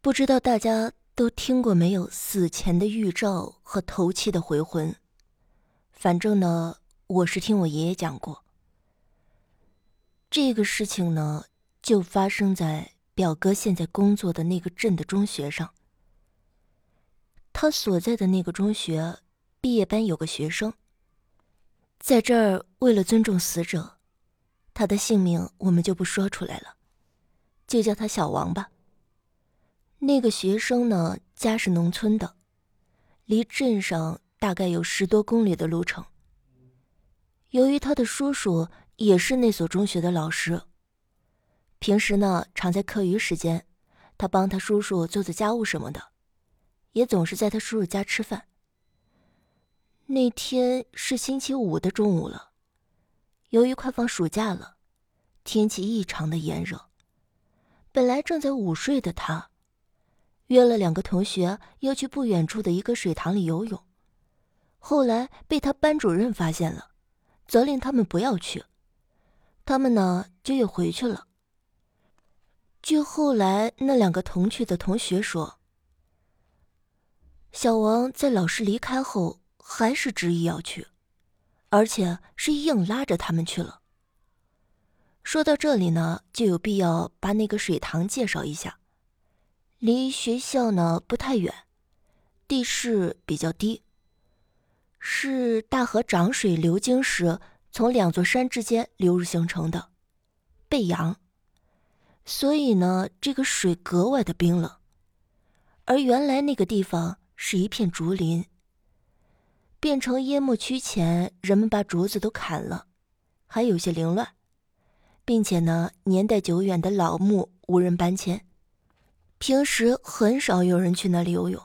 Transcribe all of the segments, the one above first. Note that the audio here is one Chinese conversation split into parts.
不知道大家都听过没有死前的预兆和头七的回魂？反正呢，我是听我爷爷讲过。这个事情呢，就发生在表哥现在工作的那个镇的中学上。他所在的那个中学毕业班有个学生，在这儿为了尊重死者，他的姓名我们就不说出来了，就叫他小王吧。那个学生呢，家是农村的，离镇上大概有十多公里的路程。由于他的叔叔也是那所中学的老师，平时呢常在课余时间，他帮他叔叔做做家务什么的，也总是在他叔叔家吃饭。那天是星期五的中午了，由于快放暑假了，天气异常的炎热，本来正在午睡的他。约了两个同学要去不远处的一个水塘里游泳，后来被他班主任发现了，责令他们不要去。他们呢就又回去了。据后来那两个同去的同学说，小王在老师离开后还是执意要去，而且是硬拉着他们去了。说到这里呢，就有必要把那个水塘介绍一下。离学校呢不太远，地势比较低。是大河涨水流经时，从两座山之间流入形成的背阳，所以呢，这个水格外的冰冷。而原来那个地方是一片竹林，变成淹没区前，人们把竹子都砍了，还有些凌乱，并且呢，年代久远的老木无人搬迁。平时很少有人去那里游泳，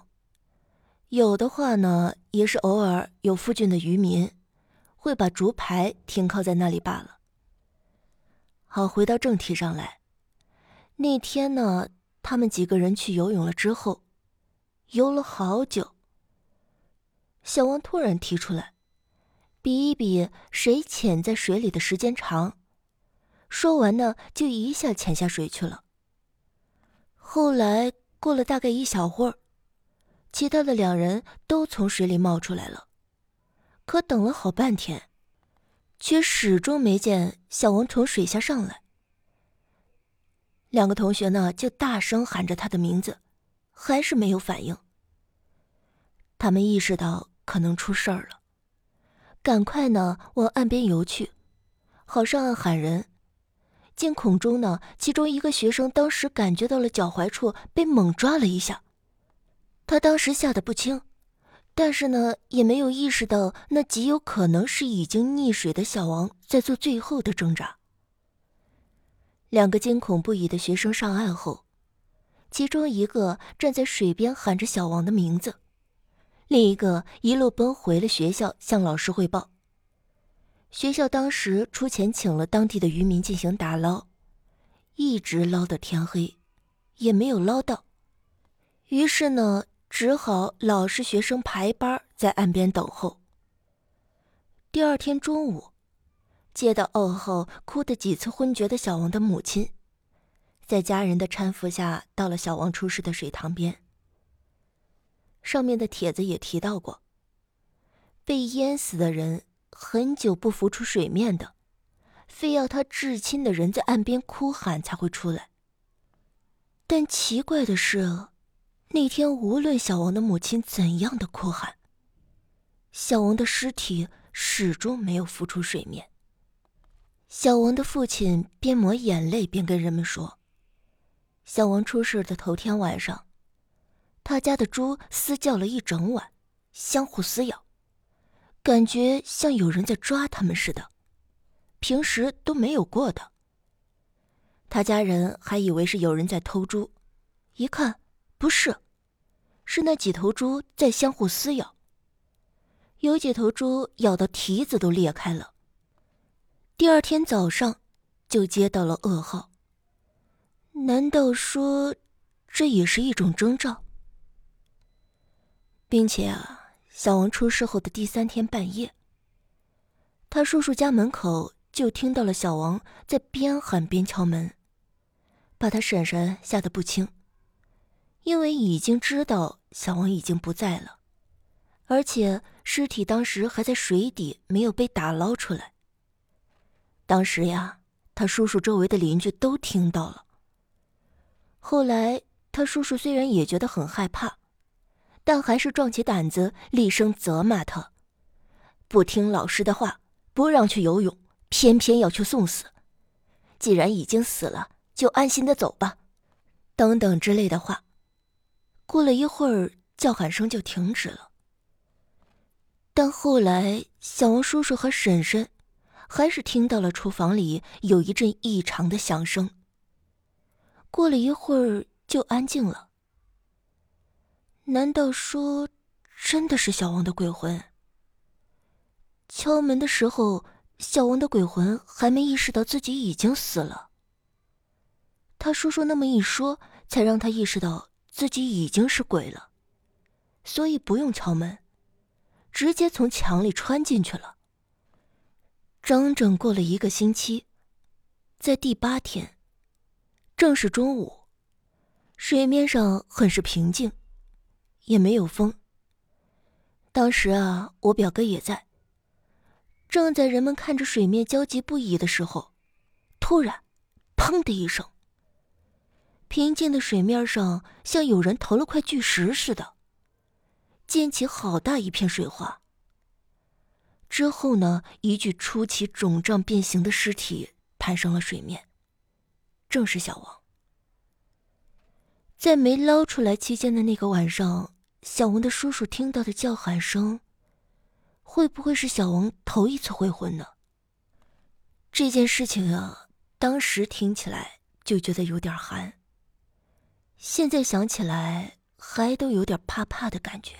有的话呢，也是偶尔有附近的渔民会把竹排停靠在那里罢了。好，回到正题上来，那天呢，他们几个人去游泳了之后，游了好久。小王突然提出来，比一比谁潜在水里的时间长。说完呢，就一下潜下水去了。后来过了大概一小会儿，其他的两人都从水里冒出来了，可等了好半天，却始终没见小王从水下上来。两个同学呢就大声喊着他的名字，还是没有反应。他们意识到可能出事儿了，赶快呢往岸边游去，好上岸喊人。惊恐中呢，其中一个学生当时感觉到了脚踝处被猛抓了一下，他当时吓得不轻，但是呢，也没有意识到那极有可能是已经溺水的小王在做最后的挣扎。两个惊恐不已的学生上岸后，其中一个站在水边喊着小王的名字，另一个一路奔回了学校向老师汇报。学校当时出钱请了当地的渔民进行打捞，一直捞到天黑，也没有捞到。于是呢，只好老师学生排班在岸边等候。第二天中午，接到噩耗，哭得几次昏厥的小王的母亲，在家人的搀扶下到了小王出事的水塘边。上面的帖子也提到过，被淹死的人。很久不浮出水面的，非要他至亲的人在岸边哭喊才会出来。但奇怪的是，那天无论小王的母亲怎样的哭喊，小王的尸体始终没有浮出水面。小王的父亲边抹眼泪边跟人们说：“小王出事的头天晚上，他家的猪嘶叫了一整晚，相互撕咬。”感觉像有人在抓他们似的，平时都没有过的。他家人还以为是有人在偷猪，一看不是，是那几头猪在相互撕咬。有几头猪咬的蹄子都裂开了。第二天早上，就接到了噩耗。难道说，这也是一种征兆，并且啊。小王出事后的第三天半夜，他叔叔家门口就听到了小王在边喊边敲门，把他婶婶吓得不轻。因为已经知道小王已经不在了，而且尸体当时还在水底，没有被打捞出来。当时呀，他叔叔周围的邻居都听到了。后来，他叔叔虽然也觉得很害怕，但还是壮起胆子，厉声责骂他：不听老师的话，不让去游泳，偏偏要去送死。既然已经死了，就安心的走吧，等等之类的话。过了一会儿，叫喊声就停止了。但后来，小王叔叔和婶婶还是听到了厨房里有一阵异常的响声。过了一会儿，就安静了。难道说，真的是小王的鬼魂？敲门的时候，小王的鬼魂还没意识到自己已经死了。他叔叔那么一说，才让他意识到。自己已经是鬼了，所以不用敲门，直接从墙里穿进去了。整整过了一个星期，在第八天，正是中午，水面上很是平静，也没有风。当时啊，我表哥也在。正在人们看着水面焦急不已的时候，突然，砰的一声。平静的水面上，像有人投了块巨石似的，溅起好大一片水花。之后呢，一具出奇肿胀变形的尸体攀上了水面，正是小王。在没捞出来期间的那个晚上，小王的叔叔听到的叫喊声，会不会是小王头一次会魂呢？这件事情啊，当时听起来就觉得有点寒。现在想起来，还都有点怕怕的感觉。